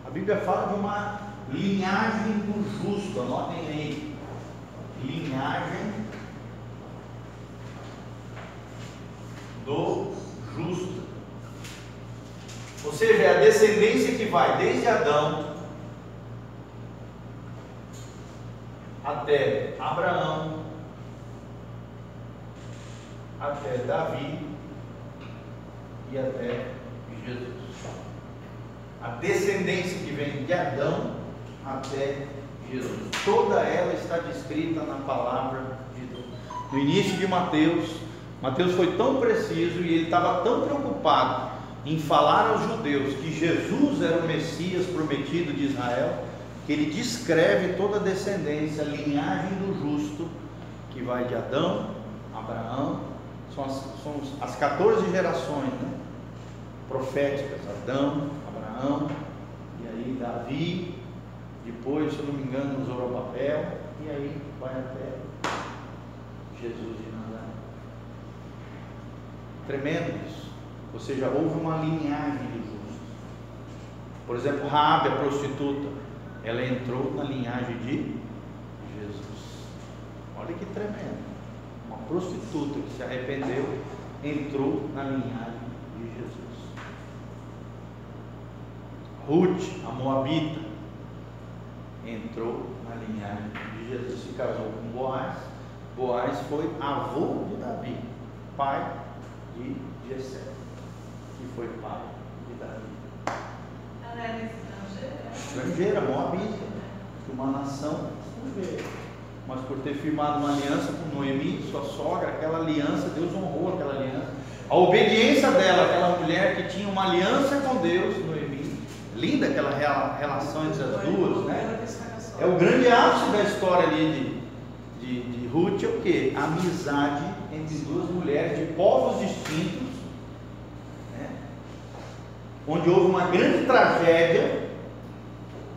A Bíblia fala de uma linhagem do justo. Anotem aí. Linhagem do justo. Ou seja, é a descendência que vai desde Adão até Abraão, até Davi e até Jesus. A descendência que vem de Adão até Jesus. Toda ela está descrita na palavra de Deus. no início de Mateus, Mateus foi tão preciso e ele estava tão preocupado em falar aos judeus que Jesus era o Messias prometido de Israel, que ele descreve toda a descendência, a linhagem do justo, que vai de Adão, Abraão, são as, são as 14 gerações né? proféticas, Adão, Abraão, e aí Davi, depois, se eu não me engano, Zorobabel, e aí vai até Jesus de Nazaré. Tremendo isso. Ou seja, houve uma linhagem de justos. Por exemplo, Raabe, a prostituta, ela entrou na linhagem de Jesus. Olha que tremendo. Uma prostituta que se arrependeu entrou na linhagem de Jesus. Ruth, a moabita, entrou na linhagem de Jesus, se casou com Boaz. Boaz foi avô de Davi, pai de Jessé, que foi pai de Davi. Ela era estrangeira? Estrangeira, moabita, de uma nação estrangeira. Mas por ter firmado uma aliança com Noemi, sua sogra, aquela aliança, Deus honrou aquela aliança. A obediência dela, aquela mulher que tinha uma aliança com Deus, linda aquela rela- relação entre as duas, né? É o grande ápice da história ali de, de, de Ruth, é o que? A amizade entre duas mulheres de povos distintos, né? onde houve uma grande tragédia.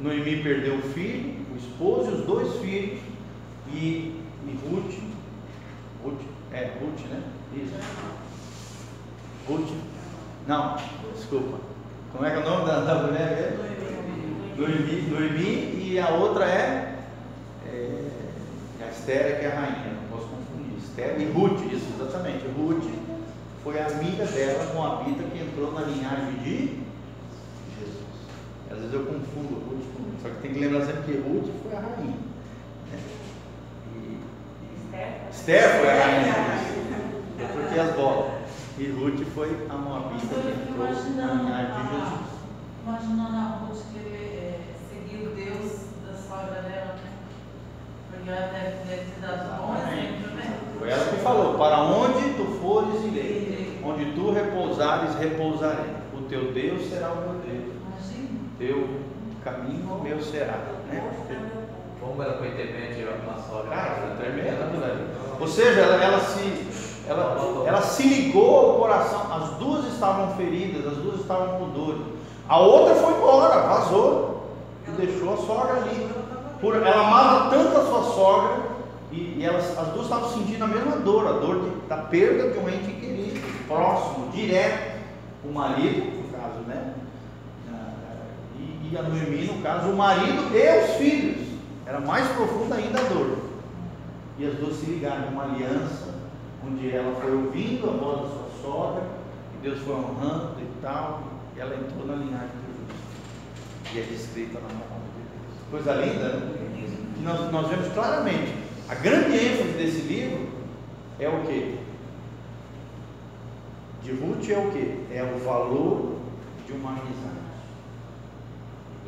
Noemi perdeu o filho, o esposo e os dois filhos, e, e Ruth, Ruth, é Ruth, né? Isso. Ruth, não, desculpa. Como é que é o nome da, da mulher mesmo? Noemi, Noemi e a outra é, é a Esther, que é a rainha, não posso confundir. Esther e Ruth, isso, exatamente. Ruth foi a amiga dela com a Bita que entrou na linhagem de Jesus. Às vezes eu confundo Ruth com só que tem que lembrar sempre que Ruth foi a rainha. né? E, e Esther foi a rainha. Eu troquei as bolas. E Ruth foi a Moabita que entrou na imaginando linhagem de a, Jesus. imaginando a Ruth querer é, seguir o Deus da sogra dela, né? Porque ela deve, deve ter dado bom exemplo, né? Foi ela que falou: Para onde tu fores, irei. Onde tu repousares, repousarei. O teu Deus será o meu Deus. Imagina. Teu caminho o meu será. Né? Como ela foi temente uma sogra. Cara, tremendo aquilo ali. Ou seja, ela, ela se, ela, ela se ligou ao coração. As duas estavam feridas, as duas estavam com dor. A outra foi embora, vazou e deixou a sogra ali. Por, ela amava tanto a sua sogra e, e elas, as duas estavam sentindo a mesma dor, a dor de- da perda de um ente querido, próximo, direto. O marido, no caso, né? Ah, E, e a Noemi, no caso, o marido e os filhos. Era mais profunda ainda a dor. E as duas se ligaram, uma aliança, onde ela foi ouvindo a voz da sua sogra, e Deus foi honrando e tal, e ela entrou na linhagem de Jesus. E é descrita na palavra de Deus. Coisa linda, né? Que nós, nós vemos claramente. A grande ênfase desse livro é o que? De Ruth é o que? É o valor de uma amizade.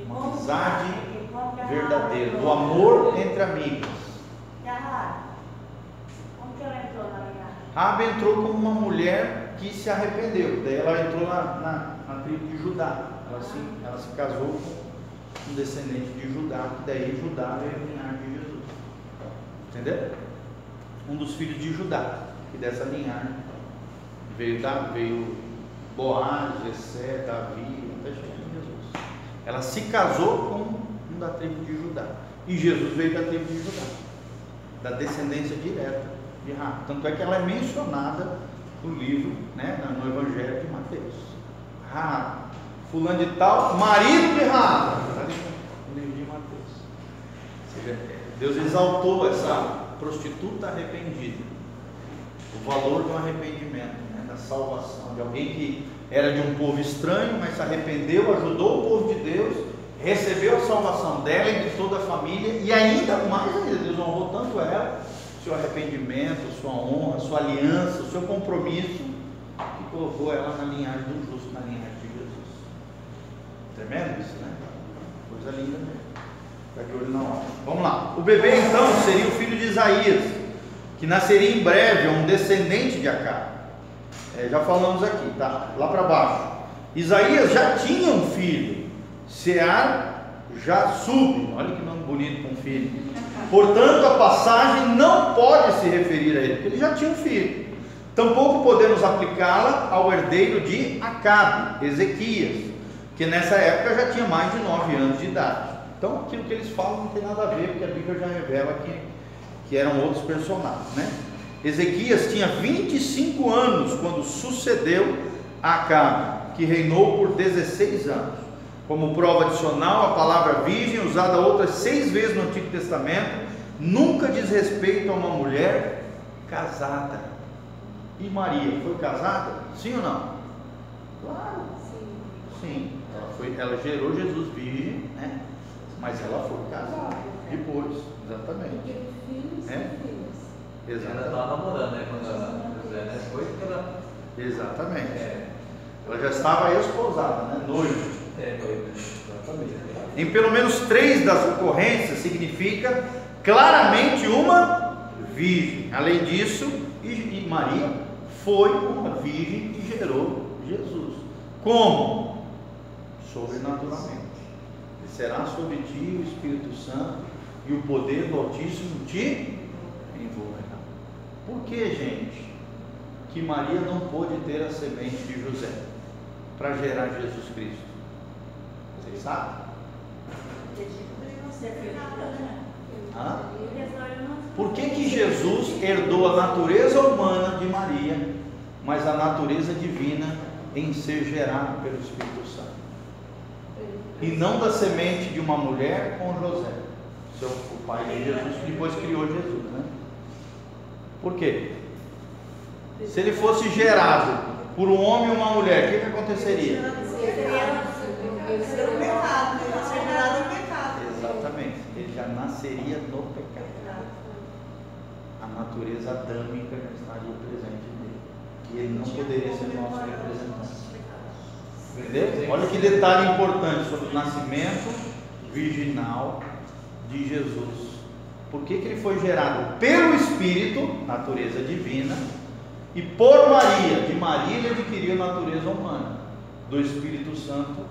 Uma amizade verdadeira, do amor entre amigos. Como que ela entrou na? Rabi entrou como uma mulher que se arrependeu. Daí ela entrou na, na, na tribo de Judá. Ela se, ela se casou com um descendente de Judá, que daí Judá veio a de Jesus. Entendeu? Um dos filhos de Judá, que dessa linhagem veio, da, veio Boaz, Jessé, Davi, até chegar em Jesus. Ela se casou com um da tribo de Judá. E Jesus veio da tribo de Judá, da descendência direta de Rabi. Tanto é que ela é mencionada no livro, né, no Evangelho de Mateus. Rabi, fulano de tal, marido de ali no livro de Mateus. Deus exaltou essa prostituta arrependida. O valor do arrependimento, né, da salvação, de alguém que era de um povo estranho, mas se arrependeu, ajudou o povo de Deus, recebeu a salvação dela e de toda a família, e ainda mais Deus honrou tanto ela, seu arrependimento, sua honra, sua aliança, seu compromisso, que colocou ela na linhagem do justo, na linhagem de Jesus. Tremendo isso, né? Coisa linda mesmo. Fica de olho na hora. Vamos lá. O bebê então seria o filho de Isaías, que nasceria em breve um descendente de Acabe. É, já falamos aqui, tá? Lá para baixo. Isaías já tinha um filho, Sear Jasub, olha que nome bonito com um filho. Portanto, a passagem não pode se referir a ele, porque ele já tinha um filho. Tampouco podemos aplicá-la ao herdeiro de Acabe, Ezequias, que nessa época já tinha mais de nove anos de idade. Então, aquilo que eles falam não tem nada a ver, porque a Bíblia já revela que, que eram outros personagens, né? Ezequias tinha 25 anos quando sucedeu Acabe, que reinou por 16 anos. Como prova adicional, a palavra virgem, usada outras seis vezes no Antigo Testamento, nunca diz respeito a uma mulher casada. E Maria foi casada? Sim ou não? Claro. Sim. Ela, foi, ela gerou Jesus virgem, né? Mas ela foi casada depois, exatamente. É? Ela Exatamente. estava namorando, né? Quando ela José, né? Foi ela. Exatamente. É, Ela já estava esposada, né? Noiva. É. Em pelo menos três das ocorrências significa claramente uma virgem. Além disso, e, e Maria foi uma virgem que gerou Jesus. Como? Sobrenaturalmente. E será sobre ti o Espírito Santo e o poder do Altíssimo te envolverá. Por que, gente, que Maria não pôde ter a semente de José para gerar Jesus Cristo? Vocês sabem? Por que, que Jesus herdou a natureza humana de Maria, mas a natureza divina em ser gerado pelo Espírito Santo? E não da semente de uma mulher com José, seu, o pai de Jesus, que depois criou Jesus, né? Por quê? Se ele fosse gerado por um homem e uma mulher, o que, que aconteceria? Exatamente, ele já nasceria no pecado. A natureza adâmica já estaria presente nele. E ele não poderia ser nosso representante. Entendeu? Olha que detalhe importante sobre o nascimento virginal de Jesus. Por que, que ele foi gerado pelo Espírito, natureza divina, e por Maria, de Maria ele adquiriu a natureza humana. Do Espírito Santo,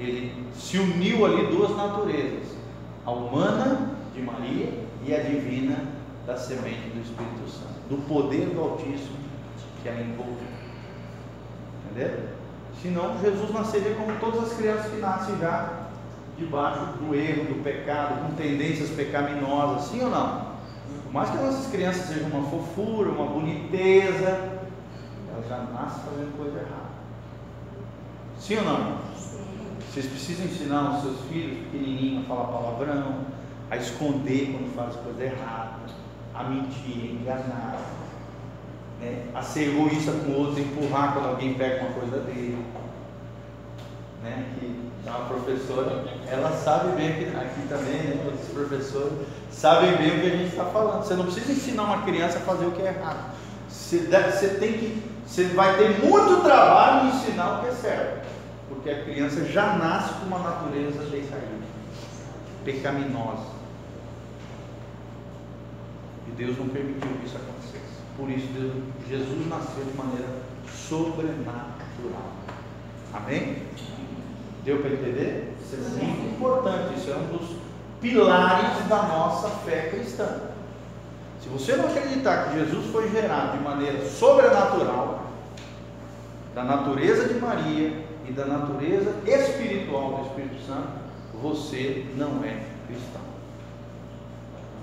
ele se uniu ali duas naturezas, a humana de Maria e a divina da semente do Espírito Santo, do poder do Altíssimo que a envolve. Entendeu? Senão Jesus nasceria como todas as crianças que nascem já debaixo do erro, do pecado, com tendências pecaminosas, sim ou não? Por mais que as nossas crianças sejam uma fofura, uma boniteza, elas já nascem fazendo coisa errada. Sim ou não? Vocês precisam ensinar os seus filhos pequenininhos a falar palavrão, a esconder quando faz coisa errada, a mentir, a enganar, né? a ser egoísta com o outro, empurrar quando alguém pega uma coisa dele. Né? Que uma professora, ela sabe bem que aqui também, né? Todos os professores sabem bem o que a gente está falando. Você não precisa ensinar uma criança a fazer o que é errado. Você, deve, você tem que, você vai ter muito trabalho em ensinar o que é certo, porque a criança já nasce com uma natureza decaída, pecaminosa. E Deus não permitiu que isso acontecesse. Por isso Deus, Jesus nasceu de maneira sobrenatural. Amém? Deu para entender? Isso é muito importante. Isso é um dos pilares da nossa fé cristã. Se você não acreditar que Jesus foi gerado de maneira sobrenatural, da natureza de Maria e da natureza espiritual do Espírito Santo, você não é cristão.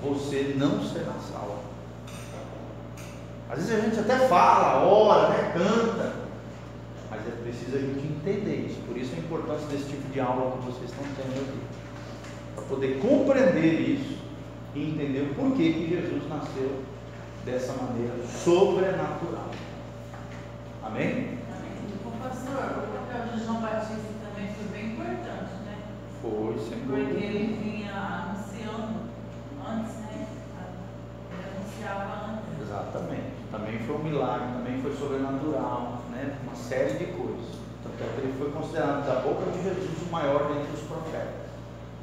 Você não será salvo. Às vezes a gente até fala, ora, né, canta, mas é preciso a gente entender isso. Por isso a importância desse tipo de aula que vocês estão tendo aqui. Para poder compreender isso e entender o porquê que Jesus nasceu dessa maneira sobrenatural. Amém? O pastor, o papel de João Batista também foi bem importante, né? Sem Porque ele vinha anunciando antes, né? Ele anunciava antes. Exatamente. Também foi um milagre, também foi sobrenatural, né? Uma série de coisas. Tanto é que ele foi considerado da boca de Jesus o maior dentre os profetas.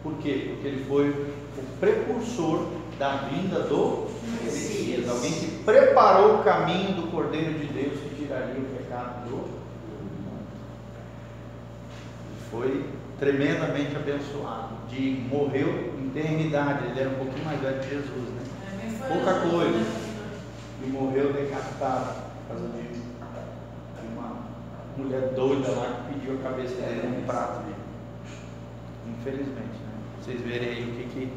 Por quê? Porque ele foi o precursor da vinda do Messias, alguém que preparou o caminho do Cordeiro de Deus que tiraria o pecado do mundo. Foi tremendamente abençoado. De morreu em eternidade, ele era um pouquinho mais velho que Jesus, né? É, Pouca assim, coisa. né? E morreu decapitado por causa de de uma mulher doida lá que pediu a cabeça dele num prato. Infelizmente, né? Vocês verem aí o que que.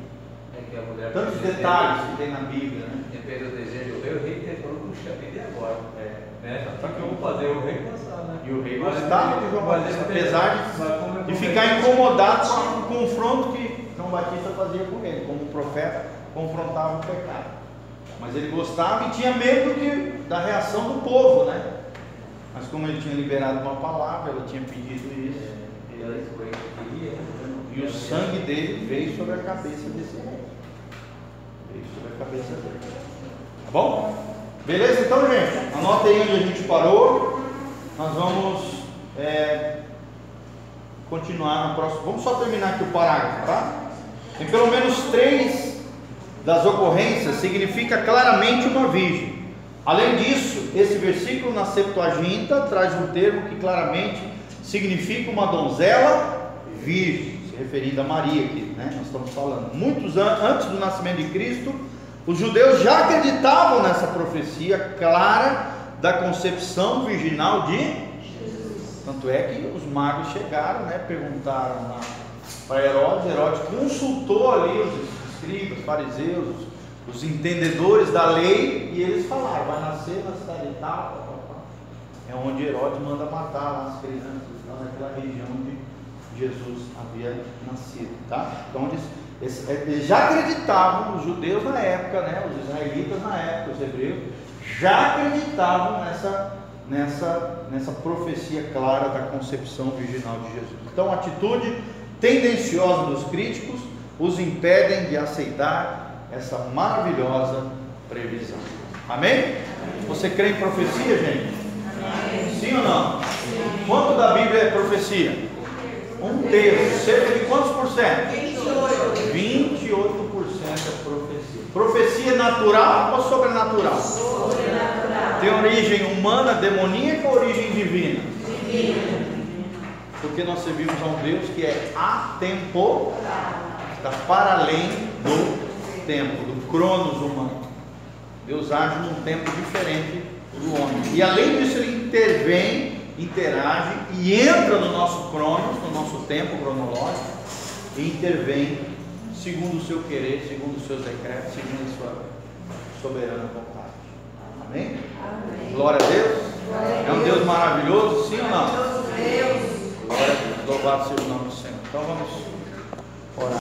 É que a mulher Tantos detalhes que tem na Bíblia, né? Ele fez o desejo do rei, o rei teve falou, puxa vida, e agora? É. Né? Só que eu vou fazer o rei passar, né? E o rei gostava ele- de João Batista, ele- apesar de- como de ele- ficar incomodado com o confronto que João Batista fazia com ele, como profeta confrontava o pecado. Mas ele gostava e tinha medo de, da reação do povo, né? Mas como ele tinha liberado uma palavra, ela tinha pedido isso, E né? e o sangue dele veio sobre a cabeça desse rei. Veio sobre a cabeça dele. Tá bom? Beleza então, gente? Anota aí onde a gente parou. Nós vamos é, continuar no próximo. Vamos só terminar aqui o parágrafo, tá? Tem pelo menos três das ocorrências significa claramente uma virgem. Além disso, esse versículo na Septuaginta traz um termo que claramente significa uma donzela virgem, se referindo a Maria aqui, né? Nós estamos falando. Muitos an antes do nascimento de Cristo, os judeus já acreditavam nessa profecia clara da concepção virginal de tanto é que os magos chegaram, né, perguntaram para Herodes, Herodes consultou ali os escribas, fariseus, os, entendedores da lei, e eles falaram, vai nascer na cidade tal, é onde Herodes manda matar as crianças, naquela região onde Jesus havia nascido, tá? Então eles, eles- eles já acreditavam, os judeus na época, né, os israelitas na época, os hebreus, já acreditavam nessa, nessa, nessa profecia clara da concepção virginal de Jesus. Então, a atitude tendenciosa dos críticos os impedem de aceitar essa maravilhosa previsão. Amém? Você crê em profecia, gente? Sim ou não? Quanto da Bíblia é profecia? Um terço. Cerca de quantos por cento? 28% é profecia. Profecia natural ou sobrenatural? Tem origem humana, demoníaca ou origem divina? Porque nós servimos a um Deus que é atemporal, está para além do tempo, do cronos humano. Deus age num tempo diferente do homem. E além disso, ele intervém, interage e entra no nosso cronos, no nosso tempo cronológico, e intervém segundo o seu querer, segundo os seus decretos, segundo a sua soberana vontade. Amém? Glória a Deus. É um Deus maravilhoso, sim ou não? Glória a Deus. Louvado seja o nome do Senhor. Então vamos